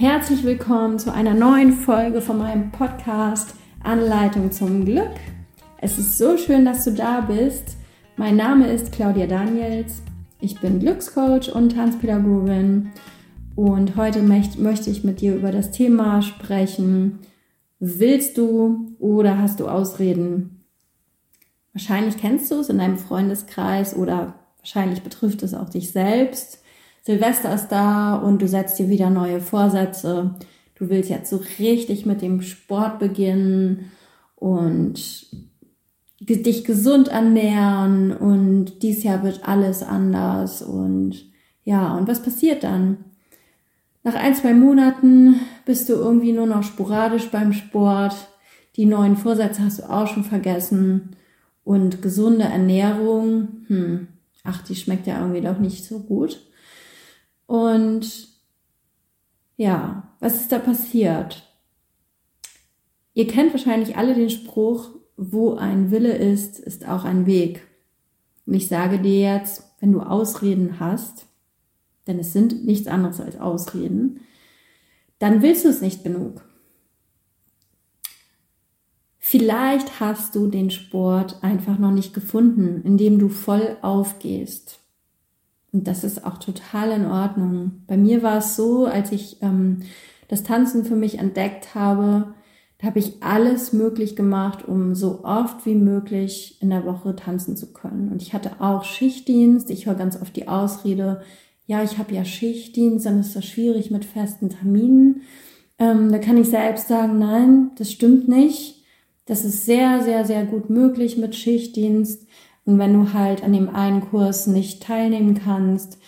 Herzlich willkommen zu einer neuen Folge von meinem Podcast Anleitung zum Glück. Es ist so schön, dass du da bist. Mein Name ist Claudia Daniels. Ich bin Glückscoach und Tanzpädagogin und heute möchte ich mit dir über das Thema sprechen. Willst du oder hast du Ausreden? Wahrscheinlich kennst du es in deinem Freundeskreis oder wahrscheinlich betrifft es auch dich selbst. Silvester ist da und du setzt dir wieder neue Vorsätze. Du willst jetzt so richtig mit dem Sport beginnen und dich gesund ernähren und dies Jahr wird alles anders und ja, und was passiert dann? Nach ein, zwei Monaten bist du irgendwie nur noch sporadisch beim Sport. Die neuen Vorsätze hast du auch schon vergessen. Und gesunde Ernährung, hm, ach, die schmeckt ja irgendwie doch nicht so gut. Und ja, was ist da passiert? Ihr kennt wahrscheinlich alle den Spruch, wo ein Wille ist, ist auch ein Weg. Und ich sage dir jetzt, wenn du Ausreden hast, denn es sind nichts anderes als Ausreden, dann willst du es nicht genug. Vielleicht hast du den Sport einfach noch nicht gefunden, in dem du voll aufgehst. Und das ist auch total in Ordnung. Bei mir war es so, als ich ähm, das Tanzen für mich entdeckt habe, da habe ich alles möglich gemacht, um so oft wie möglich in der Woche tanzen zu können. Und ich hatte auch Schichtdienst. Ich höre ganz oft die Ausrede, ja, ich habe ja Schichtdienst, dann ist das schwierig mit festen Terminen. Ähm, da kann ich selbst sagen, nein, das stimmt nicht. Das ist sehr, sehr, sehr gut möglich mit Schichtdienst. Und wenn du halt an dem einen Kurs nicht teilnehmen kannst,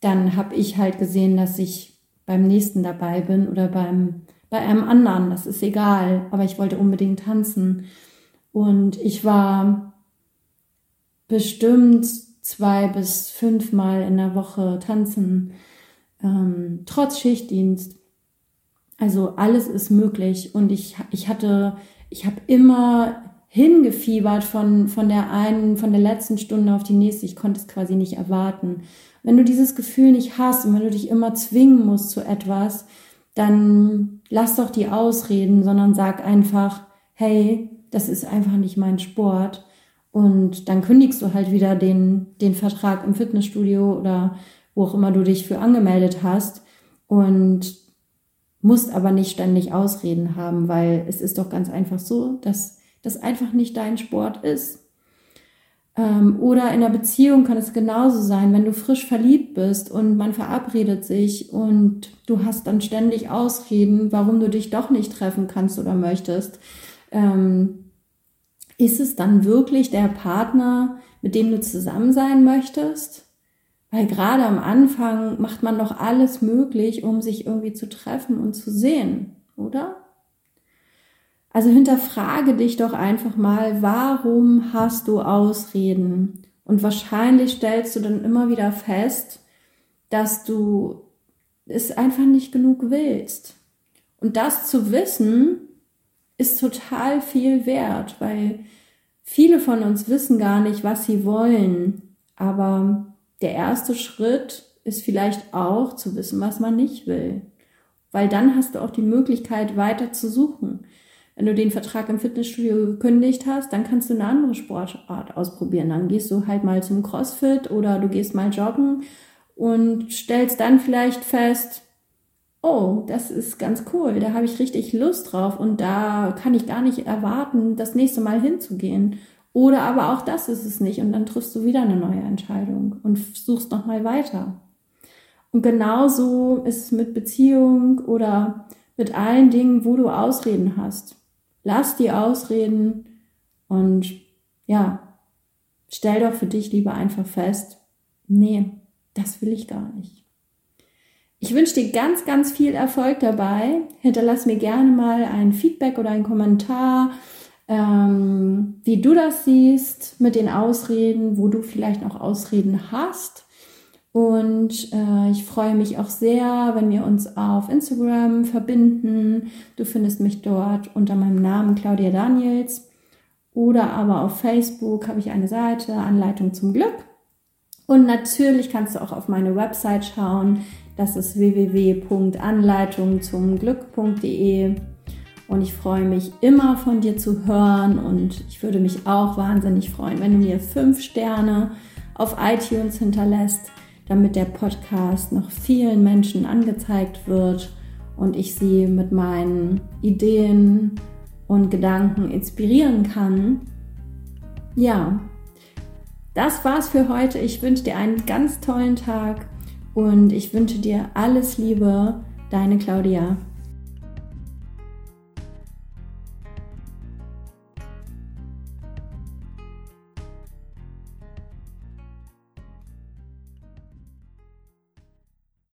dann habe ich halt gesehen, dass ich beim nächsten dabei bin oder beim bei einem anderen, das ist egal, aber ich wollte unbedingt tanzen. Und ich war bestimmt zwei bis fünfmal in der Woche tanzen, ähm, trotz Schichtdienst. Also alles ist möglich und ich, ich hatte, ich habe immer hingefiebert von, von der einen, von der letzten Stunde auf die nächste. Ich konnte es quasi nicht erwarten. Wenn du dieses Gefühl nicht hast und wenn du dich immer zwingen musst zu etwas, dann lass doch die Ausreden, sondern sag einfach, hey, das ist einfach nicht mein Sport. Und dann kündigst du halt wieder den, den Vertrag im Fitnessstudio oder wo auch immer du dich für angemeldet hast und musst aber nicht ständig Ausreden haben, weil es ist doch ganz einfach so, dass das einfach nicht dein Sport ist. Ähm, oder in einer Beziehung kann es genauso sein, wenn du frisch verliebt bist und man verabredet sich und du hast dann ständig Ausreden, warum du dich doch nicht treffen kannst oder möchtest. Ähm, ist es dann wirklich der Partner, mit dem du zusammen sein möchtest? Weil gerade am Anfang macht man doch alles möglich, um sich irgendwie zu treffen und zu sehen, oder? Also hinterfrage dich doch einfach mal, warum hast du Ausreden? Und wahrscheinlich stellst du dann immer wieder fest, dass du es einfach nicht genug willst. Und das zu wissen, ist total viel wert, weil viele von uns wissen gar nicht, was sie wollen. Aber der erste Schritt ist vielleicht auch zu wissen, was man nicht will. Weil dann hast du auch die Möglichkeit, weiter zu suchen. Wenn du den Vertrag im Fitnessstudio gekündigt hast, dann kannst du eine andere Sportart ausprobieren. Dann gehst du halt mal zum CrossFit oder du gehst mal joggen und stellst dann vielleicht fest, oh, das ist ganz cool, da habe ich richtig Lust drauf und da kann ich gar nicht erwarten, das nächste Mal hinzugehen. Oder aber auch das ist es nicht und dann triffst du wieder eine neue Entscheidung und suchst nochmal weiter. Und genauso ist es mit Beziehung oder mit allen Dingen, wo du Ausreden hast. Lass die Ausreden und ja, stell doch für dich lieber einfach fest, nee, das will ich gar nicht. Ich wünsche dir ganz, ganz viel Erfolg dabei. Hinterlass mir gerne mal ein Feedback oder einen Kommentar, ähm, wie du das siehst mit den Ausreden, wo du vielleicht noch Ausreden hast. Und äh, ich freue mich auch sehr, wenn wir uns auf Instagram verbinden. Du findest mich dort unter meinem Namen Claudia Daniels. Oder aber auf Facebook habe ich eine Seite, Anleitung zum Glück. Und natürlich kannst du auch auf meine Website schauen. Das ist www.anleitungzumglück.de. Und ich freue mich immer von dir zu hören und ich würde mich auch wahnsinnig freuen, wenn du mir fünf Sterne auf iTunes hinterlässt, damit der Podcast noch vielen Menschen angezeigt wird und ich sie mit meinen Ideen und Gedanken inspirieren kann. Ja, das war's für heute. Ich wünsche dir einen ganz tollen Tag und ich wünsche dir alles Liebe, deine Claudia.